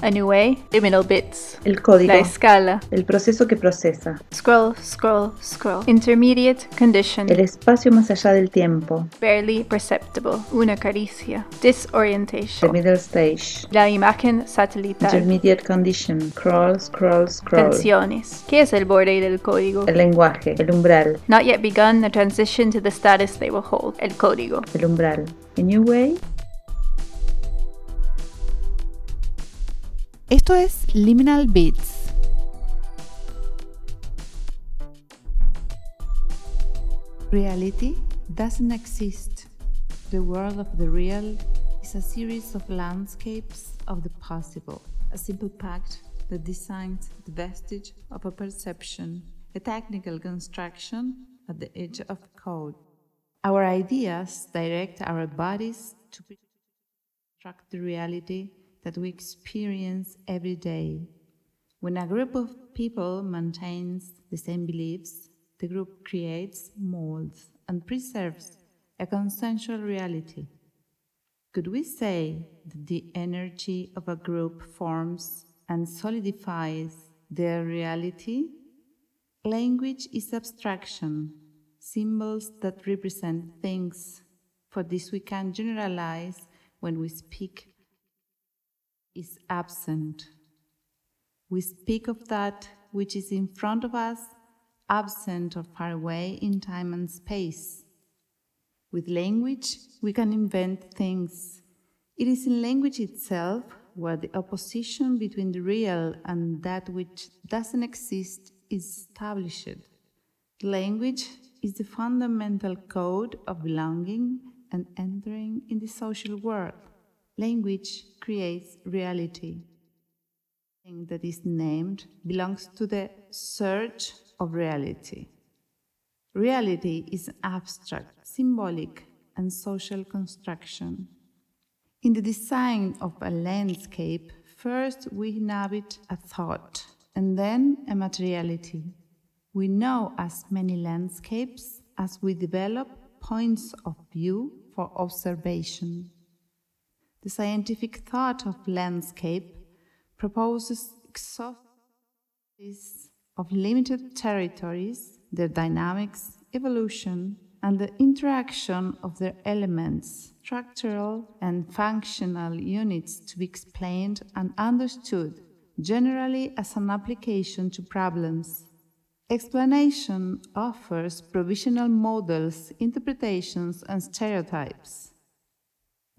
A new way, liminal bits. El código. La escala. El proceso que procesa. Scroll, scroll, scroll. Intermediate condition. El espacio más allá del tiempo. Barely perceptible. Una caricia. Disorientation. The middle stage. La imagen satelital. Intermediate condition. Scroll, scroll, scroll. Tensiones. ¿Qué es el borde del código? El lenguaje. El umbral. Not yet begun the transition to the status they will hold. El código. El umbral. A new way. Esto es Liminal Beats. Reality doesn't exist. The world of the real is a series of landscapes of the possible, a simple pact that designs the vestige of a perception, a technical construction at the edge of code. Our ideas direct our bodies to construct the reality that we experience every day. When a group of people maintains the same beliefs, the group creates, molds, and preserves a consensual reality. Could we say that the energy of a group forms and solidifies their reality? Language is abstraction, symbols that represent things. For this, we can generalize when we speak is absent. We speak of that which is in front of us, absent or far away in time and space. With language, we can invent things. It is in language itself where the opposition between the real and that which doesn't exist is established. Language is the fundamental code of belonging and entering in the social world. Language creates reality. Thing that is named belongs to the search of reality. Reality is abstract, symbolic, and social construction. In the design of a landscape, first we inhabit a thought and then a materiality. We know as many landscapes as we develop points of view for observation. The scientific thought of landscape proposes exhaustive of limited territories, their dynamics, evolution, and the interaction of their elements, structural and functional units to be explained and understood, generally as an application to problems. Explanation offers provisional models, interpretations, and stereotypes.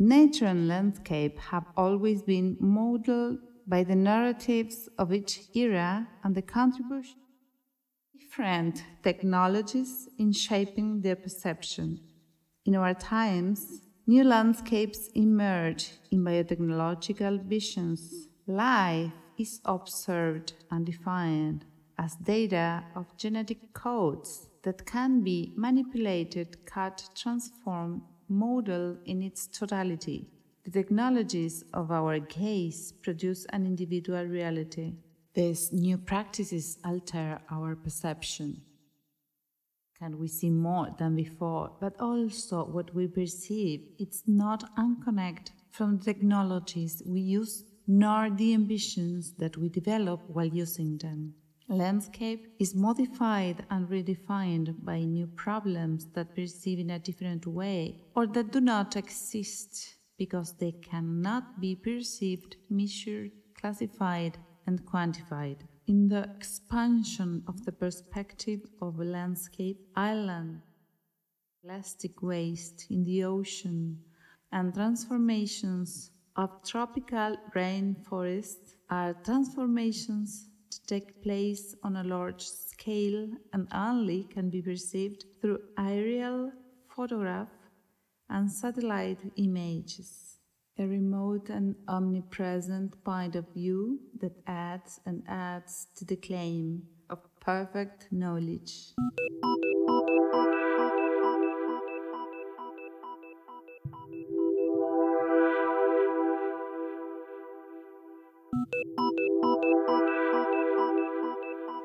Nature and landscape have always been modeled by the narratives of each era and the contribution of different technologies in shaping their perception. In our times, new landscapes emerge in biotechnological visions. Life is observed and defined as data of genetic codes that can be manipulated, cut, transformed, modeled in its totality. The technologies of our gaze produce an individual reality. These new practices alter our perception. Can we see more than before? But also what we perceive, it's not unconnected from the technologies we use nor the ambitions that we develop while using them. Landscape is modified and redefined by new problems that perceive in a different way or that do not exist because they cannot be perceived, measured, classified, and quantified. In the expansion of the perspective of a landscape, island, plastic waste in the ocean, and transformations of tropical rainforests are transformations to take place on a large scale and only can be perceived through aerial photograph and satellite images. A remote and omnipresent point of view that adds and adds to the claim of perfect knowledge.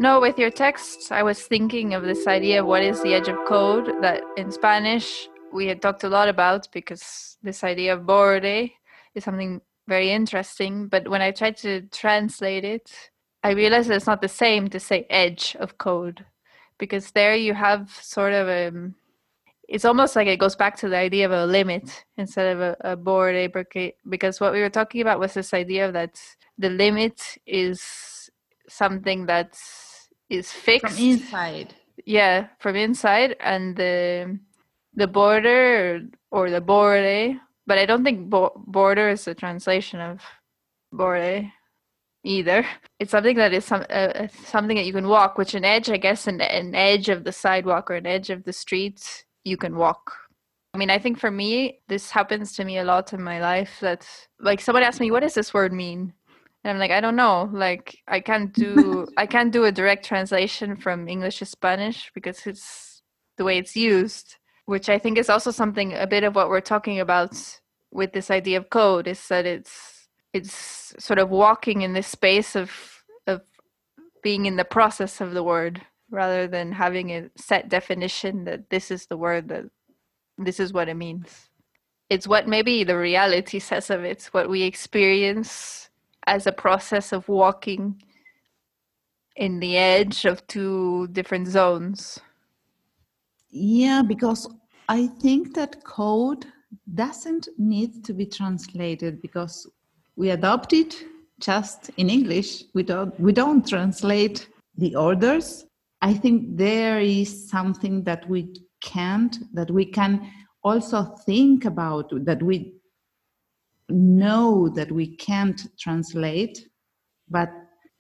No, with your text, I was thinking of this idea of what is the edge of code that in Spanish we had talked a lot about because this idea of borde is something very interesting. But when I tried to translate it, I realized it's not the same to say edge of code because there you have sort of a it's almost like it goes back to the idea of a limit instead of a, a border because what we were talking about was this idea that the limit is something that is fixed. from inside. Yeah from inside and the the border or the border but i don't think bo- border is a translation of border either. It's something that is some uh, something that you can walk which an edge i guess an, an edge of the sidewalk or an edge of the street you can walk. I mean, I think for me, this happens to me a lot in my life that like someone asked me, what does this word mean? And I'm like, I don't know. Like I can't do I can't do a direct translation from English to Spanish because it's the way it's used, which I think is also something a bit of what we're talking about with this idea of code is that it's it's sort of walking in this space of of being in the process of the word rather than having a set definition that this is the word that this is what it means. It's what maybe the reality says of it, what we experience as a process of walking in the edge of two different zones. Yeah, because I think that code doesn't need to be translated because we adopt it just in English. We don't we don't translate the orders. I think there is something that we can't that we can also think about that we know that we can't translate but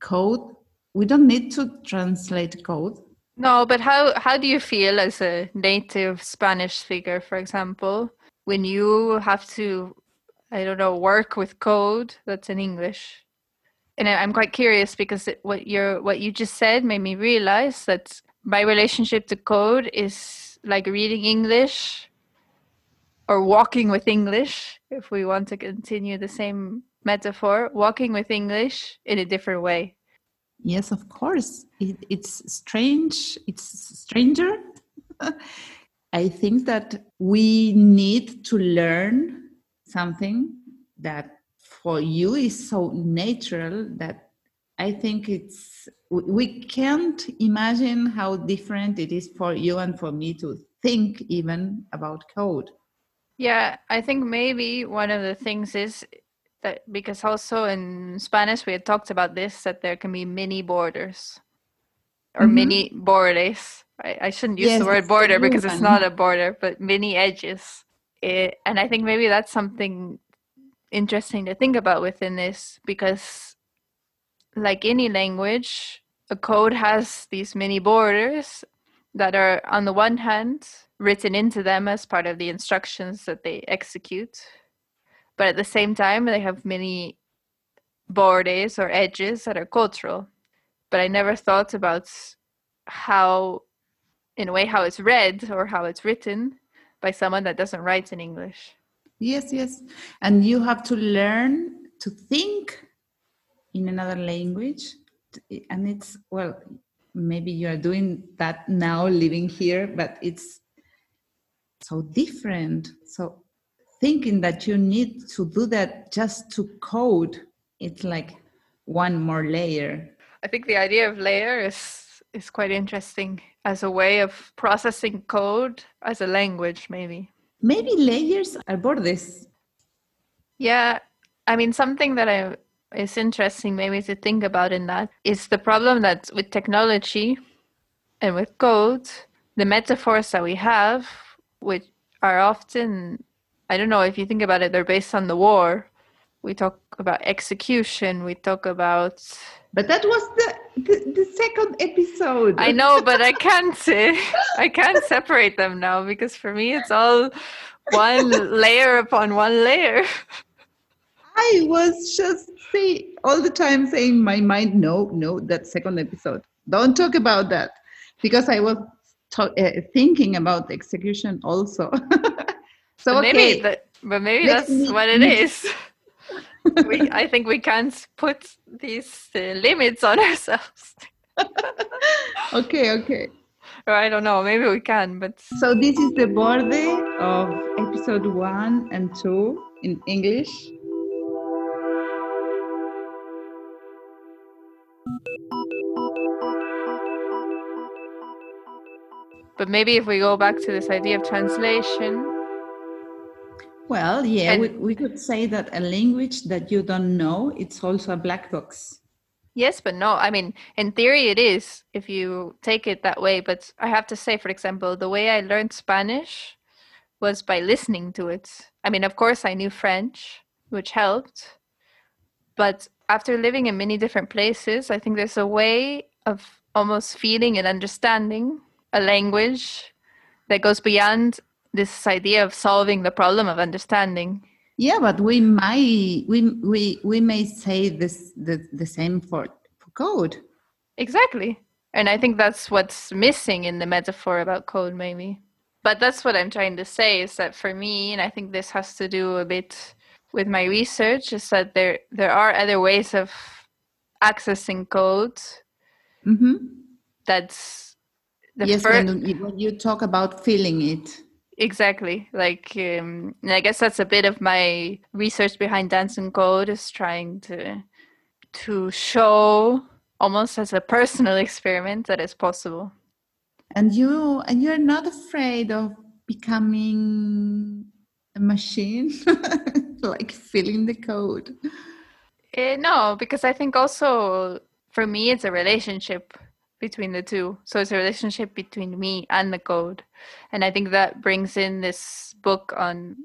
code we don't need to translate code. No but how how do you feel as a native spanish speaker for example when you have to i don't know work with code that's in english? And i'm quite curious because what you're what you just said made me realize that my relationship to code is like reading english or walking with english if we want to continue the same metaphor walking with english in a different way. Yes of course. It, it's strange it's stranger. I think that we need to learn something that for you is so natural that i think it's we can't imagine how different it is for you and for me to think even about code yeah i think maybe one of the things is that because also in Spanish we had talked about this that there can be mini borders or mm-hmm. mini borders. I, I shouldn't use yes, the word border because it's not a border, but mini edges. It, and I think maybe that's something interesting to think about within this because, like any language, a code has these mini borders that are, on the one hand, written into them as part of the instructions that they execute but at the same time they have many borders or edges that are cultural. But i never thought about how in a way how it's read or how it's written by someone that doesn't write in english. Yes yes. And you have to learn to think in another language. And it's well maybe you are doing that now living here but it's so different. So thinking that you need to do that just to code it's like one more layer. I think the idea of layer is is quite interesting as a way of processing code as a language maybe. Maybe layers are borders yeah i mean something that i is interesting maybe to think about in that is the problem that with technology and with code the metaphors that we have which are often I don't know if you think about it, they're based on the war. We talk about execution. We talk about. But that was the the, the second episode. I know, but I can't. Uh, I can't separate them now because for me it's all one layer upon one layer. I was just say all the time saying my mind, no, no, that second episode. Don't talk about that because I was uh, thinking about the execution also. So but okay. maybe that, but maybe Let's that's what it is. we, I think we can't put these uh, limits on ourselves. okay, okay. Or I don't know. Maybe we can, but so this is the border of episode one and two in English. But maybe if we go back to this idea of translation, Well, yeah, And- we, we could say that a language that you don't know, it's also a black box. Yes, but no. I mean, in theory, it is if you take it that way. But I have to say, for example, the way I learned Spanish was by listening to it. I mean, of course, I knew French, which helped. But after living in many different places, I think there's a way of almost feeling and understanding a language that goes beyond this idea of solving the problem of understanding. Yeah, but we might we we we may say this the, the same for, for code. Exactly. And I think that's what's missing in the metaphor about code, maybe. But that's what I'm trying to say is that for me, and I think this has to do a bit with my research, is that there there are other ways of accessing code hmm that's the yes, fir- when, you- talk about feeling it. exactly like um, and I guess that's a bit of my research behind dance and code is trying to to show almost as a personal experiment that it's possible. And you and you're not afraid of becoming a machine, like filling the code. Eh, no, because I think also for me it's a relationship between the two. So it's a relationship between me and the code. And I think that brings in this book on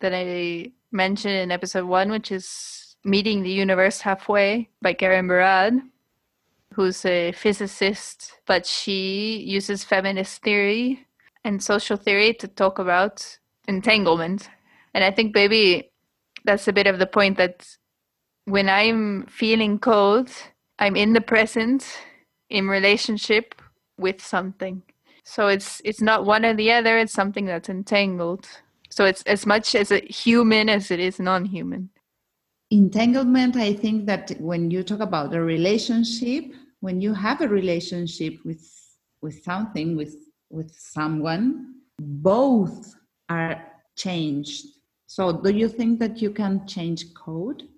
that I mentioned in episode one, which is Meeting the Universe Halfway by Karen Barad, who's a physicist, but she uses feminist theory and social theory to talk about entanglement. And I think maybe that's a bit of the point that when I'm feeling cold, I'm in the present in relationship with something. So it's it's not one or the other, it's something that's entangled. So it's as much as a human as it is non-human. Entanglement, I think that when you talk about a relationship, when you have a relationship with with something, with with someone, both are changed. So do you think that you can change code?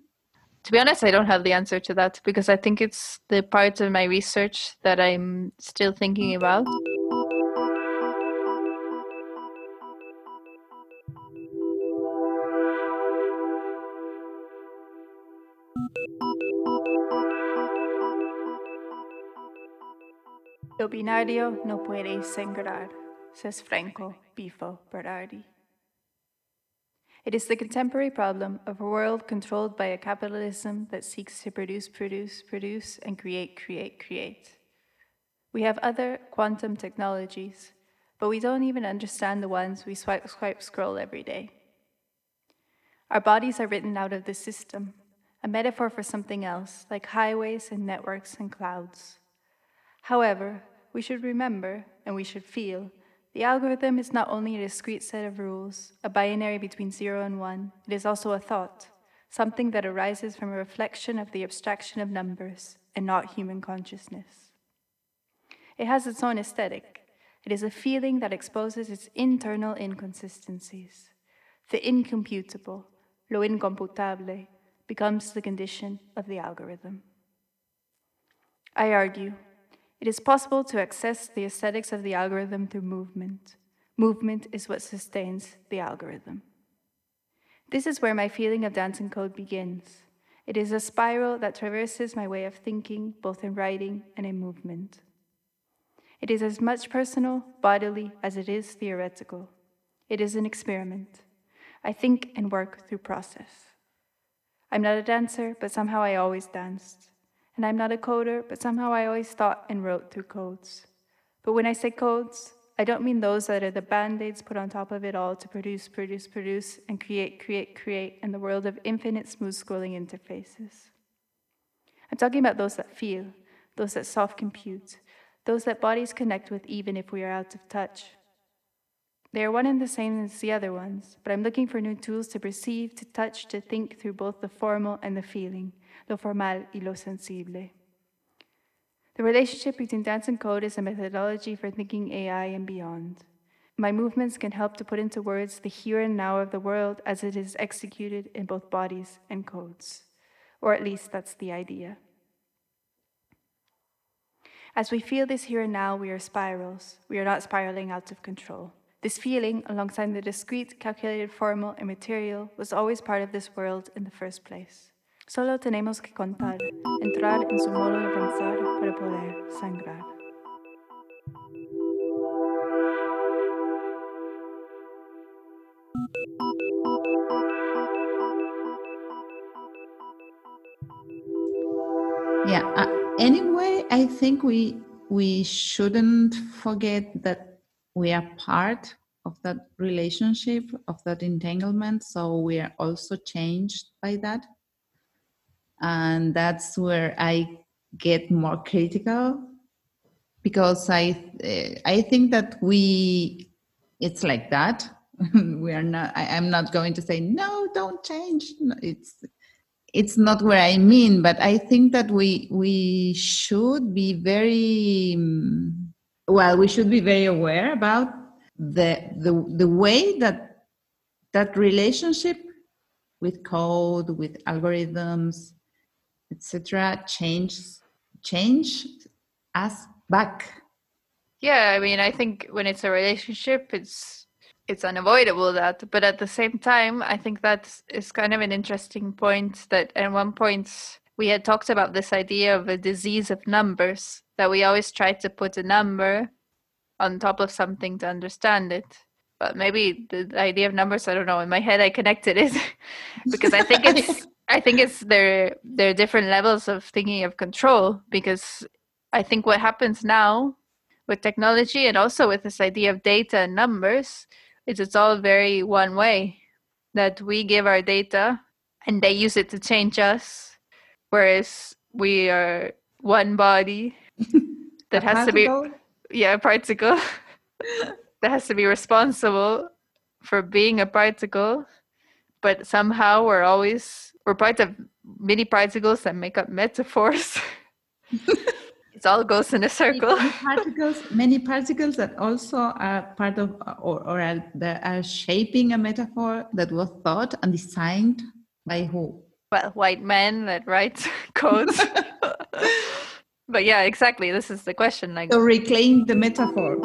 To be honest, I don't have the answer to that because I think it's the part of my research that I'm still thinking about. Lo binario no puede sangrar, says Franco Bifo Berardi. It is the contemporary problem of a world controlled by a capitalism that seeks to produce, produce, produce, and create, create, create. We have other quantum technologies, but we don't even understand the ones we swipe, swipe, scroll every day. Our bodies are written out of the system, a metaphor for something else, like highways and networks and clouds. However, we should remember, and we should feel, the algorithm is not only a discrete set of rules, a binary between zero and one, it is also a thought, something that arises from a reflection of the abstraction of numbers and not human consciousness. It has its own aesthetic. It is a feeling that exposes its internal inconsistencies. The incomputable, lo incomputable, becomes the condition of the algorithm. I argue it is possible to access the aesthetics of the algorithm through movement. Movement is what sustains the algorithm. This is where my feeling of dancing code begins. It is a spiral that traverses my way of thinking, both in writing and in movement. It is as much personal, bodily, as it is theoretical. It is an experiment. I think and work through process. I'm not a dancer, but somehow I always danced. And I'm not a coder, but somehow I always thought and wrote through codes. But when I say codes, I don't mean those that are the band aids put on top of it all to produce, produce, produce, and create, create, create in the world of infinite smooth scrolling interfaces. I'm talking about those that feel, those that soft compute, those that bodies connect with even if we are out of touch. They are one and the same as the other ones, but I'm looking for new tools to perceive, to touch, to think through both the formal and the feeling, lo formal y lo sensible. The relationship between dance and code is a methodology for thinking AI and beyond. My movements can help to put into words the here and now of the world as it is executed in both bodies and codes. Or at least that's the idea. As we feel this here and now, we are spirals. We are not spiraling out of control. This feeling, alongside the discrete, calculated, formal, and material, was always part of this world in the first place. Solo tenemos que contar, entrar en su modo de pensar para poder sangrar. Yeah. Uh, anyway, I think we we shouldn't forget that we are part of that relationship, of that entanglement. So we are also changed by that, and that's where I get more critical because I uh, I think that we it's like that. we are not. I, I'm not going to say no. Don't change. It's it's not where I mean, but I think that we we should be very well. We should be very aware about the the the way that that relationship with code, with algorithms, etc., change change us back. Yeah, I mean, I think when it's a relationship, it's it's unavoidable that, but at the same time, I think that is is kind of an interesting point. That at one point we had talked about this idea of a disease of numbers. That we always try to put a number on top of something to understand it. But maybe the idea of numbers, I don't know. In my head, I connected it because I think it's I think it's there there are different levels of thinking of control because I think what happens now with technology and also with this idea of data and numbers is it's all very one way that we give our data and they use it to change us whereas we are one body that has to be yeah a particle. That has to be responsible for being a particle but somehow we're always we're part of many particles that make up metaphors. It all goes in a circle. Many particles many particles that also are part of or, or are, that are shaping a metaphor that was thought and designed by who? Well white men that write codes. But yeah exactly. This is the question like to reclaim the metaphor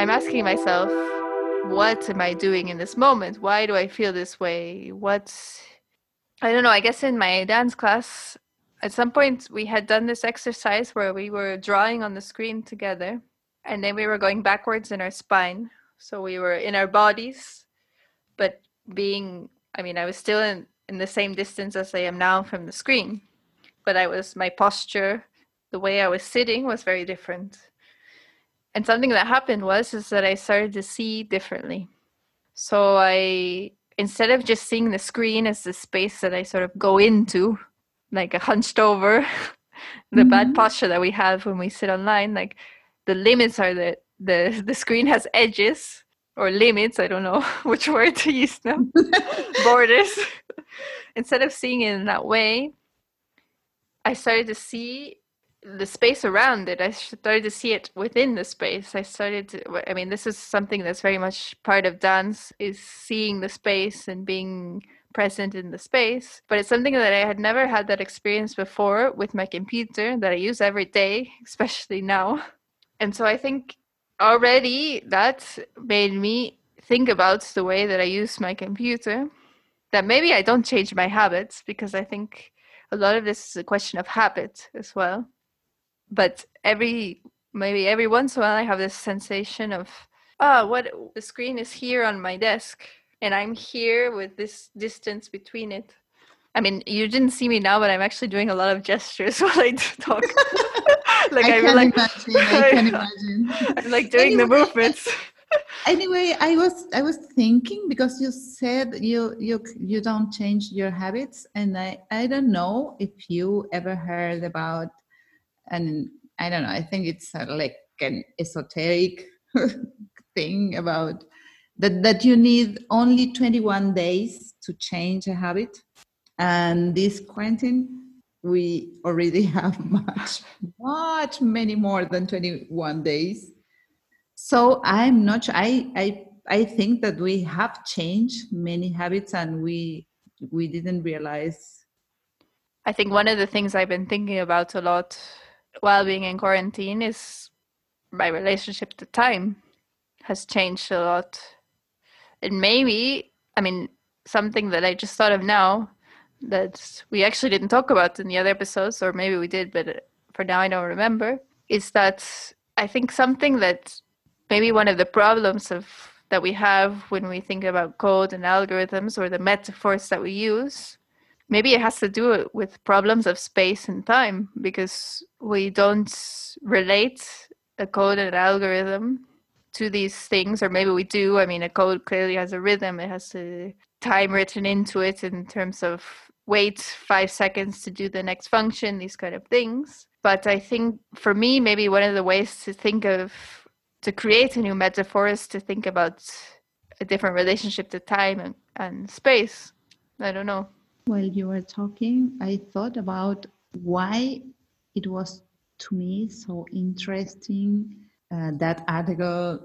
i'm asking myself what am i doing in this moment? Why do i feel this way? What's i don't know i guess in my dance class at some point we had done this exercise where we were drawing on the screen together and then we were going backwards in our spine. So we were in our bodies but being i mean i was still in, in the same distance as i am now from the screen but i was my posture the way i was sitting was very different and something that happened was is that i started to see differently. So i instead of just seeing the screen as the space that i sort of go into like a hunched over the bad mm-hmm. posture that we have when we sit online like the limits are that the the screen has edges or limits i don't know which word to use now borders. Instead of seeing it in that way i started to see the space around it i started to see it within the space. I started to i mean this is something that's very much part of dance is seeing the space and being present in the space. But it's something that i had never had that experience before with my computer that i use every day especially now. And so i think already that made me think about the way that i use my computer that maybe i don't change my habits because i think a lot of this is a question of habit as well but every maybe every once in a while i have this sensation of ah what the screen is here on my desk and i'm here with this distance between it i mean you didn't see me now but i'm actually doing a lot of gestures while i talk like I i'm can like imagine. I can imagine. i'm like doing the movements anyway i was i was thinking because you said you you you don't change your habits and i i don't know if you ever heard about and i don't know i think it's like an esoteric thing about that that you need only 21 days to change a habit and this quarantine we already have much much many more than 21 days So I'm not. I, I, I think that we have changed many habits and we, we didn't realize. I think one of the things I've been thinking about a lot while being in quarantine is my relationship to time has changed a lot. And maybe, I mean, something that I just thought of now that we actually didn't talk about in the other episodes, or maybe we did, but uh, for now I don't remember, is that I think something that maybe one of the problems of that we have when we think about code and algorithms or the metaphors that we use maybe it has to do with problems of space and time because we don't relate a code and an algorithm to these things or maybe we do. I mean a code clearly has a rhythm it has a time written into it in terms of wait five seconds to do the next function these kind of things. But i think for me maybe one of the ways to think of to create a new metaphor is to think about a different relationship to time and, and space. I don't know while you were talking i thought about why it was to me so interesting uh, that article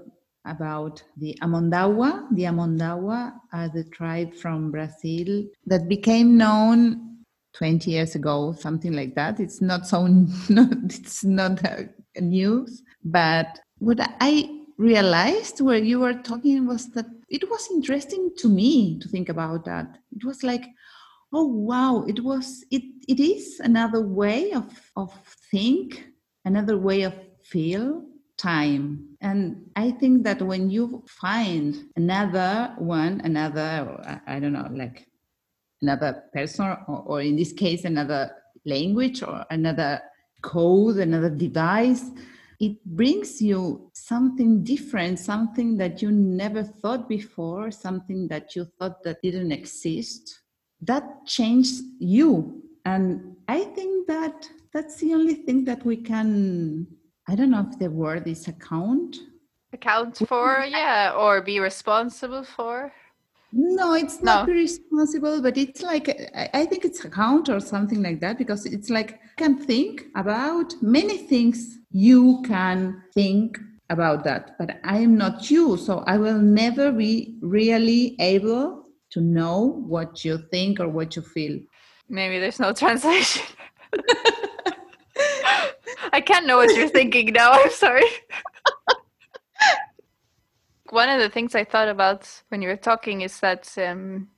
about the Amondawa. The Amondawa are the tribe from Brazil that became known 20 years ago, something like that. It's not so, not, it's not news, but what I realized where you were talking was that it was interesting to me to think about that. It was like, oh wow, it was it it is another way of of think, another way of feel time. And I think that when you find another one, another, I don't know, like another person, or, or in this case, another language or another code, another device, it brings you something different, something that you never thought before, something that you thought that didn't exist. That changed you. And I think that that's the only thing that we can I don't know if the word is account. Account for, yeah, or be responsible for. No, it's not no. be responsible, but it's like I think it's account or something like that because it's like you can think about many things you can think about that, but I am not you, so I will never be really able to know what you think or what you feel. Maybe there's no translation. I can't know what you're thinking now. I'm sorry. One of the things I thought about when you were talking is that, um,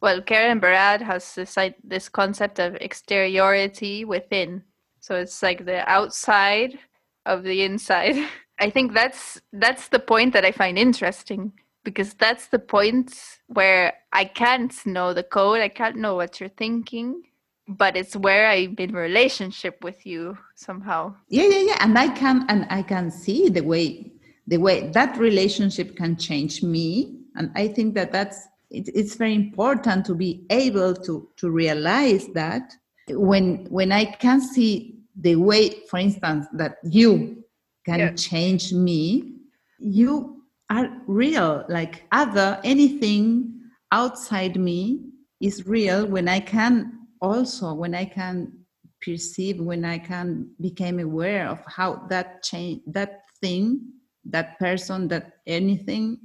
well, Karen Barad has this this concept of exteriority within. So it's like the outside of the inside. I think that's that's the point that I find interesting because that's the point where I can't know the code. I can't know what you're thinking but it's where I'm in relationship with you somehow. Yeah, yeah, yeah. And I can and I can see the way the way that relationship can change me. And I think that that's it, it's very important to be able to to realize that when when I can see the way, for instance, that you can yeah. change me, you are real. Like other anything outside me is real when I can also when i can perceive when i can become aware of how that change that thing that person that anything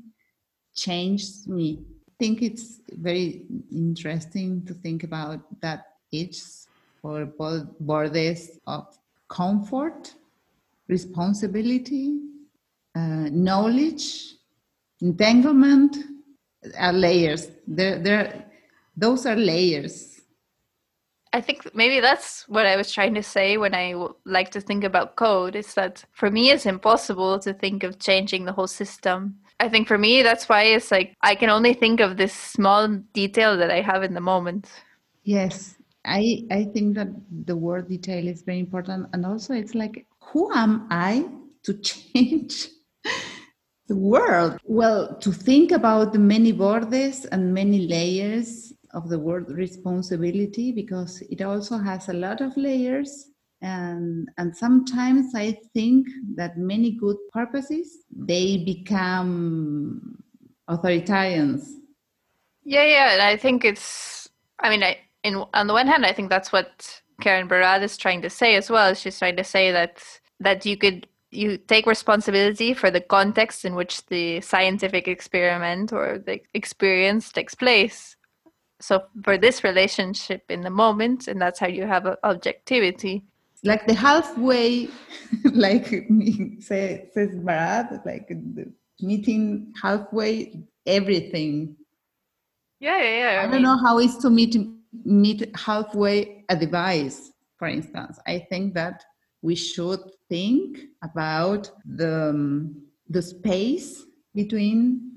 changed me i think it's very interesting to think about that each or borders of comfort responsibility uh, knowledge entanglement are layers there there those are layers I think maybe that's what I was trying to say when I like to think about code is that for me it's impossible to think of changing the whole system. I think for me that's why it's like I can only think of this small detail that I have in the moment. Yes. I I think that the word detail is very important and also it's like who am I to change the world? Well, to think about the many borders and many layers of the word responsibility because it also has a lot of layers and and sometimes i think that many good purposes they become authoritarians yeah yeah and i think it's i mean I, in on the one hand i think that's what karen barad is trying to say as well she's trying to say that that you could you take responsibility for the context in which the scientific experiment or the experience takes place. So for this relationship in the moment, and that's how you have objectivity. Like the halfway, like say, says Barad, like meeting halfway everything. Yeah, yeah, yeah. I, I mean, don't know how it's to meet meet halfway a device, for instance. I think that we should think about the, um, the space between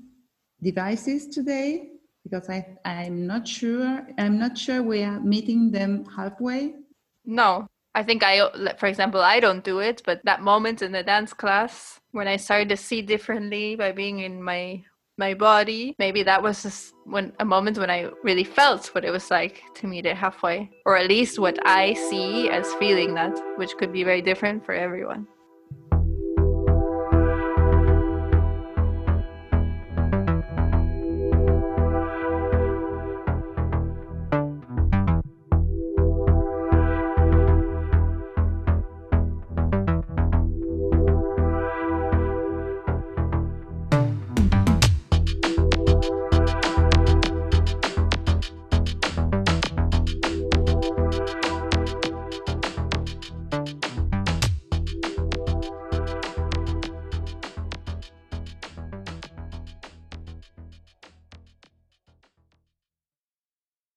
devices today because I, I'm not sure I'm not sure we are meeting them halfway. No, I think I, for example, I don't do it, but that moment in the dance class when I started to see differently by being in my my body, maybe that was just when a moment when I really felt what it was like to meet it halfway, or at least what I see as feeling that, which could be very different for everyone.